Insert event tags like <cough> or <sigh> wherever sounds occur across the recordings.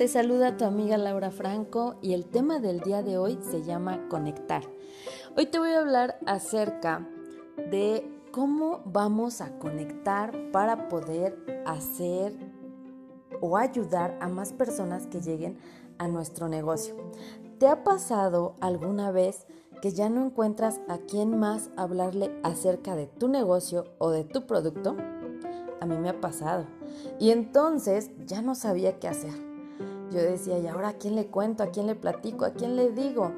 te saluda tu amiga Laura Franco y el tema del día de hoy se llama conectar. Hoy te voy a hablar acerca de cómo vamos a conectar para poder hacer o ayudar a más personas que lleguen a nuestro negocio. ¿Te ha pasado alguna vez que ya no encuentras a quién más hablarle acerca de tu negocio o de tu producto? A mí me ha pasado. Y entonces ya no sabía qué hacer. Yo decía, ¿y ahora a quién le cuento? ¿A quién le platico? ¿A quién le digo?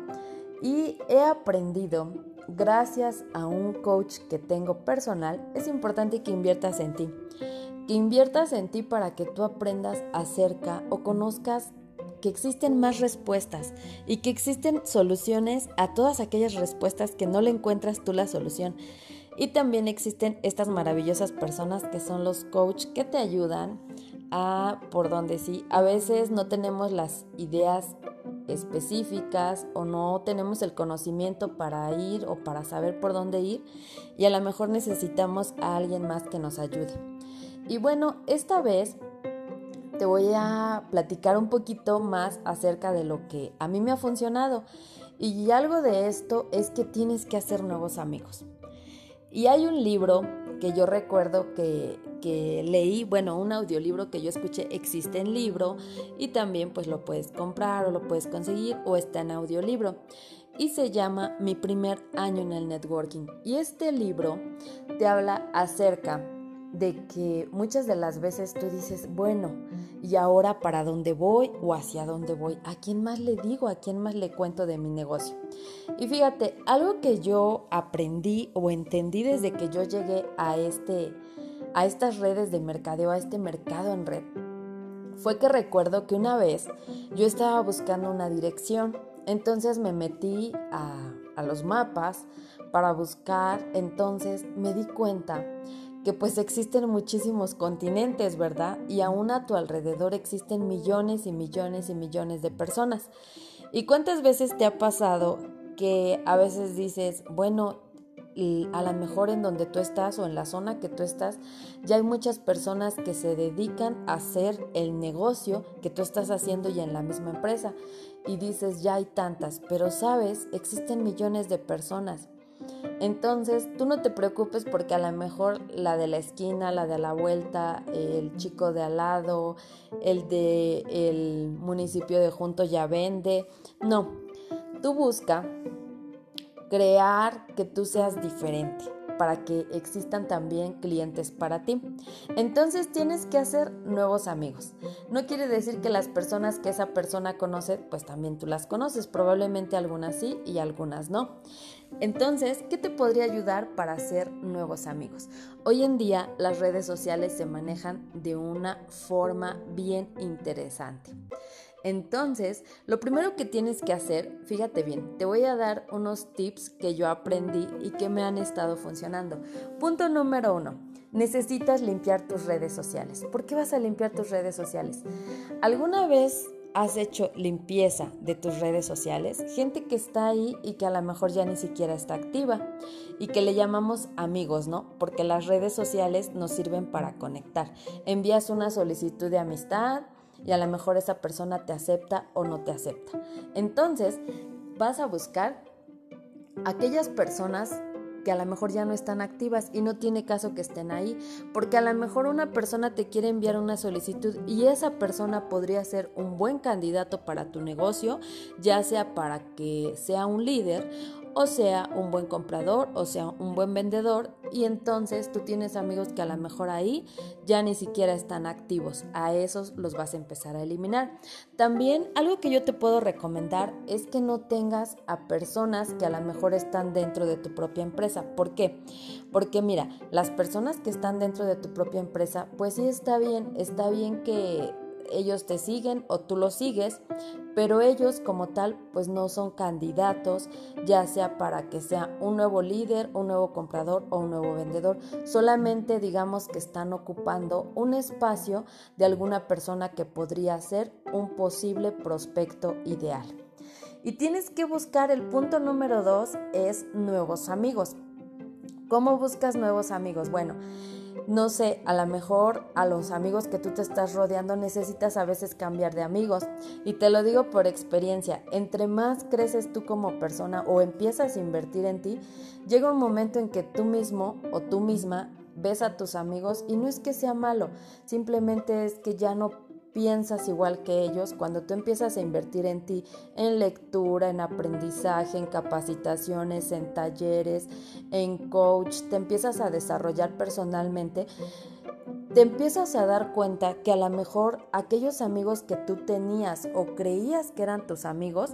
Y he aprendido, gracias a un coach que tengo personal, es importante que inviertas en ti. Que inviertas en ti para que tú aprendas acerca o conozcas que existen más respuestas y que existen soluciones a todas aquellas respuestas que no le encuentras tú la solución. Y también existen estas maravillosas personas que son los coach que te ayudan a por donde sí. A veces no tenemos las ideas específicas o no tenemos el conocimiento para ir o para saber por dónde ir y a lo mejor necesitamos a alguien más que nos ayude. Y bueno, esta vez te voy a platicar un poquito más acerca de lo que a mí me ha funcionado. Y algo de esto es que tienes que hacer nuevos amigos. Y hay un libro que yo recuerdo que, que, leí, bueno, un audiolibro que yo escuché existe en libro y también pues lo puedes comprar o lo puedes conseguir o está en audiolibro y se llama Mi primer año en el networking. Y este libro te habla acerca de que muchas de las veces tú dices, bueno, ¿y ahora para dónde voy o hacia dónde voy? ¿A quién más le digo? ¿A quién más le cuento de mi negocio? Y fíjate, algo que yo aprendí o entendí desde que yo llegué a, este, a estas redes de mercadeo, a este mercado en red, fue que recuerdo que una vez yo estaba buscando una dirección, entonces me metí a, a los mapas para buscar, entonces me di cuenta que pues existen muchísimos continentes, ¿verdad? Y aún a tu alrededor existen millones y millones y millones de personas. ¿Y cuántas veces te ha pasado que a veces dices, bueno, a lo mejor en donde tú estás o en la zona que tú estás, ya hay muchas personas que se dedican a hacer el negocio que tú estás haciendo y en la misma empresa. Y dices, ya hay tantas, pero sabes, existen millones de personas. Entonces, tú no te preocupes porque a lo mejor la de la esquina, la de la vuelta, el chico de al lado, el de el municipio de junto ya vende. No, tú busca crear que tú seas diferente para que existan también clientes para ti. Entonces tienes que hacer nuevos amigos. No quiere decir que las personas que esa persona conoce, pues también tú las conoces. Probablemente algunas sí y algunas no. Entonces, ¿qué te podría ayudar para hacer nuevos amigos? Hoy en día las redes sociales se manejan de una forma bien interesante. Entonces, lo primero que tienes que hacer, fíjate bien, te voy a dar unos tips que yo aprendí y que me han estado funcionando. Punto número uno, necesitas limpiar tus redes sociales. ¿Por qué vas a limpiar tus redes sociales? ¿Alguna vez has hecho limpieza de tus redes sociales? Gente que está ahí y que a lo mejor ya ni siquiera está activa y que le llamamos amigos, ¿no? Porque las redes sociales nos sirven para conectar. Envías una solicitud de amistad y a lo mejor esa persona te acepta o no te acepta. Entonces, vas a buscar aquellas personas que a lo mejor ya no están activas y no tiene caso que estén ahí, porque a lo mejor una persona te quiere enviar una solicitud y esa persona podría ser un buen candidato para tu negocio, ya sea para que sea un líder o sea un buen comprador, o sea un buen vendedor, y entonces tú tienes amigos que a lo mejor ahí ya ni siquiera están activos, a esos los vas a empezar a eliminar. También algo que yo te puedo recomendar es que no tengas a personas que a lo mejor están dentro de tu propia empresa. ¿Por qué? Porque mira, las personas que están dentro de tu propia empresa, pues sí está bien, está bien que ellos te siguen o tú los sigues, pero ellos como tal pues no son candidatos, ya sea para que sea un nuevo líder, un nuevo comprador o un nuevo vendedor, solamente digamos que están ocupando un espacio de alguna persona que podría ser un posible prospecto ideal. Y tienes que buscar el punto número dos es nuevos amigos. ¿Cómo buscas nuevos amigos? Bueno, no sé, a lo mejor a los amigos que tú te estás rodeando necesitas a veces cambiar de amigos. Y te lo digo por experiencia, entre más creces tú como persona o empiezas a invertir en ti, llega un momento en que tú mismo o tú misma ves a tus amigos y no es que sea malo, simplemente es que ya no piensas igual que ellos, cuando tú empiezas a invertir en ti, en lectura, en aprendizaje, en capacitaciones, en talleres, en coach, te empiezas a desarrollar personalmente, te empiezas a dar cuenta que a lo mejor aquellos amigos que tú tenías o creías que eran tus amigos,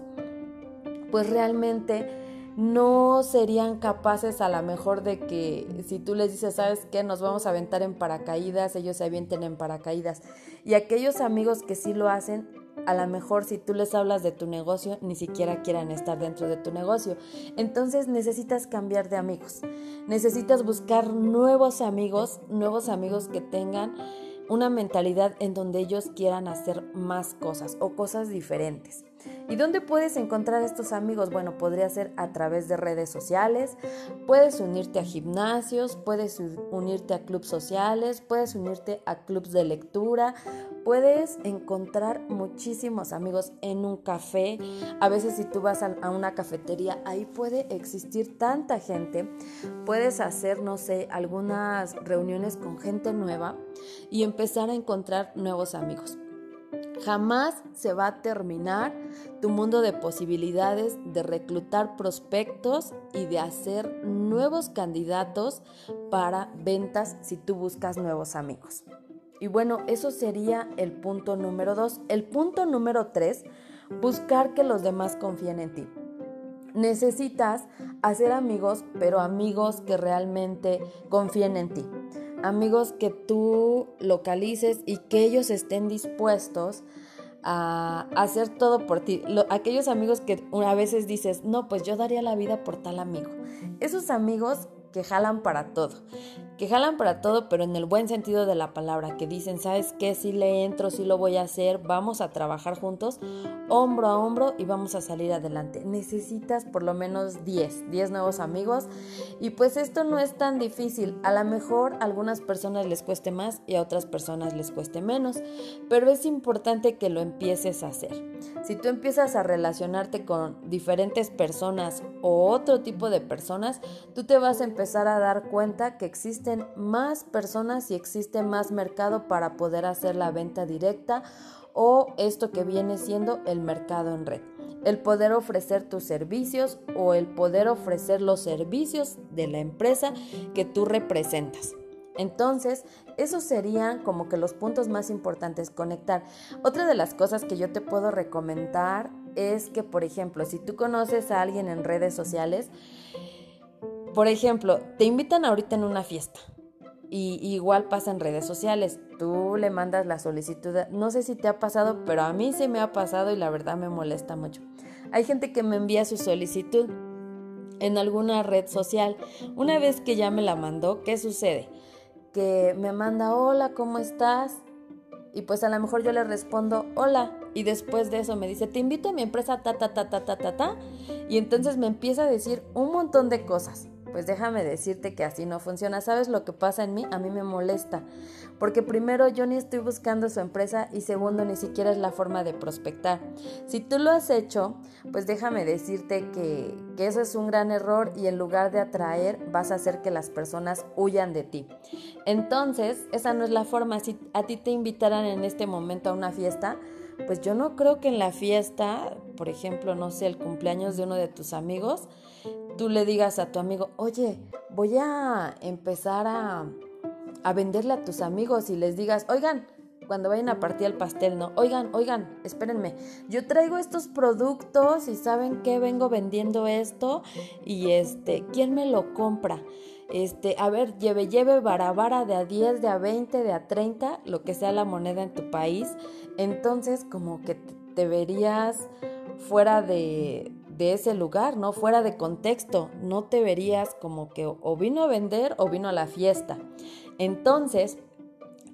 pues realmente no serían capaces a lo mejor de que si tú les dices, ¿sabes qué? Nos vamos a aventar en paracaídas, ellos se avienten en paracaídas. Y aquellos amigos que sí lo hacen, a lo mejor si tú les hablas de tu negocio, ni siquiera quieran estar dentro de tu negocio. Entonces necesitas cambiar de amigos. Necesitas buscar nuevos amigos, nuevos amigos que tengan una mentalidad en donde ellos quieran hacer más cosas o cosas diferentes. ¿Y dónde puedes encontrar estos amigos? Bueno, podría ser a través de redes sociales, puedes unirte a gimnasios, puedes unirte a clubes sociales, puedes unirte a clubes de lectura, puedes encontrar muchísimos amigos en un café. A veces si tú vas a una cafetería, ahí puede existir tanta gente. Puedes hacer, no sé, algunas reuniones con gente nueva y empezar a encontrar nuevos amigos. Jamás se va a terminar tu mundo de posibilidades de reclutar prospectos y de hacer nuevos candidatos para ventas si tú buscas nuevos amigos. Y bueno, eso sería el punto número dos. El punto número tres, buscar que los demás confíen en ti. Necesitas hacer amigos, pero amigos que realmente confíen en ti amigos que tú localices y que ellos estén dispuestos a hacer todo por ti. aquellos amigos que a veces dices, no, pues yo daría la vida por tal amigo. Esos amigos que jalan para todo, que jalan para todo, pero en el buen sentido de la palabra, que dicen, ¿sabes qué? Si le entro, si lo voy a hacer, vamos a trabajar juntos, hombro a hombro y vamos a salir adelante. Necesitas por lo menos 10, 10 nuevos amigos y pues esto no es tan difícil. A lo mejor a algunas personas les cueste más y a otras personas les cueste menos, pero es importante que lo empieces a hacer. Si tú empiezas a relacionarte con diferentes personas o otro tipo de personas, tú te vas a empezar a dar cuenta que existe más personas y existe más mercado para poder hacer la venta directa o esto que viene siendo el mercado en red. El poder ofrecer tus servicios o el poder ofrecer los servicios de la empresa que tú representas. Entonces, esos serían como que los puntos más importantes, conectar. Otra de las cosas que yo te puedo recomendar es que, por ejemplo, si tú conoces a alguien en redes sociales, por ejemplo, te invitan ahorita en una fiesta. Y igual pasa en redes sociales. Tú le mandas la solicitud. No sé si te ha pasado, pero a mí se me ha pasado y la verdad me molesta mucho. Hay gente que me envía su solicitud en alguna red social. Una vez que ya me la mandó, ¿qué sucede? Que me manda, hola, ¿cómo estás? Y pues a lo mejor yo le respondo, hola. Y después de eso me dice, te invito a mi empresa, ta, ta, ta, ta, ta, ta, ta. Y entonces me empieza a decir un montón de cosas pues déjame decirte que así no funciona. ¿Sabes lo que pasa en mí? A mí me molesta. Porque primero yo ni estoy buscando su empresa y segundo ni siquiera es la forma de prospectar. Si tú lo has hecho, pues déjame decirte que, eso es un gran error y en lugar de atraer vas a hacer que las personas huyan de ti. Entonces, esa no es la forma. Si a ti te invitaran en este momento a una fiesta, pues yo no creo que en la fiesta, por ejemplo, no sé, el cumpleaños de uno de tus amigos, tú le digas a tu amigo, oye, voy a empezar a, a venderle a tus amigos y les digas, oigan, cuando vayan a partir el pastel, ¿no? Oigan, oigan, espérenme, yo traigo estos productos y saben que vengo vendiendo esto y este, ¿quién me lo compra? Este, a ver, lleve, lleve, vara, de a 10, de a 20, de a 30, lo que sea la moneda en tu país. Entonces, como que te verías fuera de, de ese lugar, ¿no? Fuera de contexto, no te verías como que o vino a vender o vino a la fiesta. Entonces,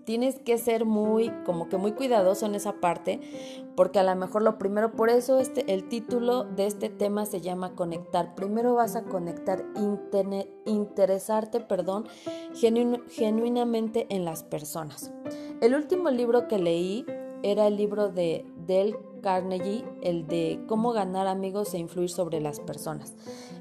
tienes que ser muy, como que muy cuidadoso en esa parte, porque a lo mejor lo primero, por eso este, el título de este tema se llama conectar. Primero vas a conectar, interesarte, perdón, genuinamente en las personas. El último libro que leí era el libro de Del Carnegie, el de cómo ganar amigos e influir sobre las personas.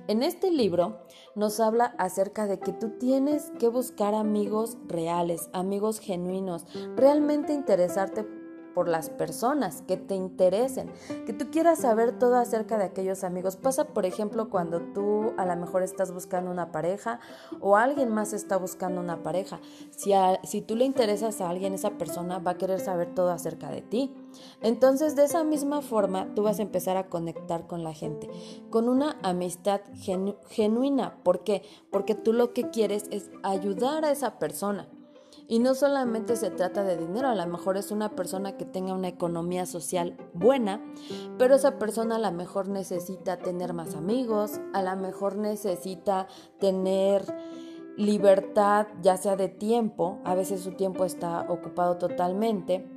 En este libro nos habla acerca de que tú tienes que buscar amigos reales, amigos genuinos, realmente interesarte por las personas que te interesen, que tú quieras saber todo acerca de aquellos amigos. Pasa, por ejemplo, cuando tú a lo mejor estás buscando una pareja o alguien más está buscando una pareja. Si, si tú le interesas a alguien, esa persona va a querer saber todo acerca de ti. Entonces, de esa misma forma, tú vas a empezar a conectar con la gente, con una amistad genuina. ¿Por qué? Porque tú lo que quieres es ayudar a esa persona. Y no solamente se trata de dinero, a lo mejor es una persona que tenga una economía social buena, pero esa persona a lo mejor necesita tener más amigos, a lo mejor necesita tener libertad, ya sea de tiempo, a veces su tiempo está ocupado totalmente.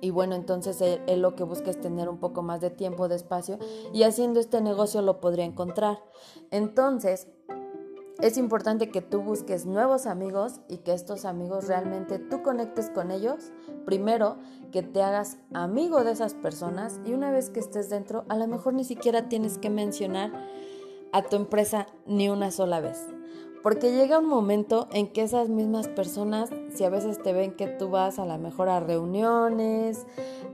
Y bueno, entonces él, lo que busca es tener un poco más de tiempo, de espacio, y haciendo este negocio lo podría encontrar. Entonces, es importante que tú busques nuevos amigos y que estos amigos realmente tú conectes con ellos. Primero, que te hagas amigo de esas personas y una vez que estés dentro, a lo mejor ni siquiera tienes que mencionar a tu empresa ni una sola vez. Porque llega un momento en que esas mismas personas, si a veces te ven que tú vas a lo mejor a reuniones,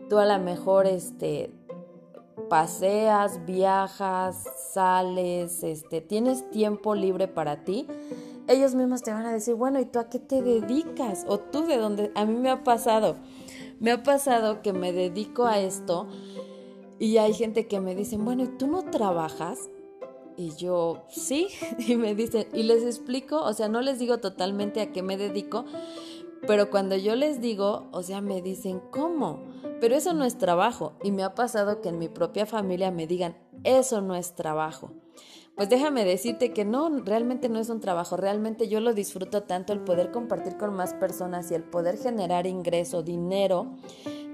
tú a lo mejor este, paseas, viajas, sales, este, tienes tiempo libre para ti, ellos mismos te van a decir, bueno, ¿y tú a qué te dedicas? O tú de dónde, a mí me ha pasado, me ha pasado que me dedico a esto y hay gente que me dice, bueno, ¿y tú no trabajas? Y yo, sí, <laughs> y me dicen, y les explico, o sea, no les digo totalmente a qué me dedico, pero cuando yo les digo, o sea, me dicen, ¿cómo? Pero eso no es trabajo. Y me ha pasado que en mi propia familia me digan, eso no es trabajo. Pues déjame decirte que no, realmente no es un trabajo, realmente yo lo disfruto tanto el poder compartir con más personas y el poder generar ingreso, dinero,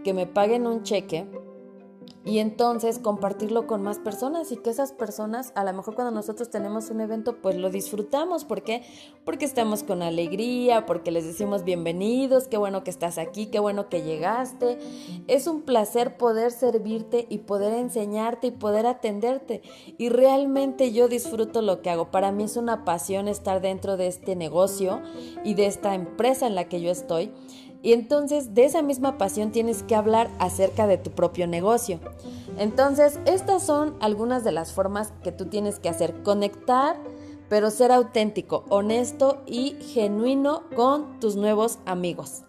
que me paguen un cheque y entonces compartirlo con más personas y que esas personas, a lo mejor cuando nosotros tenemos un evento, pues lo disfrutamos. ¿Por qué? Porque estamos con alegría, porque les decimos bienvenidos, qué bueno que estás aquí, qué bueno que llegaste. Es un placer poder servirte y poder enseñarte y poder atenderte. Y realmente yo disfruto lo que hago. Para mí es una pasión estar dentro de este negocio y de esta empresa en la que yo estoy. Y entonces de esa misma pasión tienes que hablar acerca de tu propio negocio. Entonces, estas son algunas de las formas que tú tienes que hacer. Conectar, pero ser auténtico, honesto y genuino con tus nuevos amigos.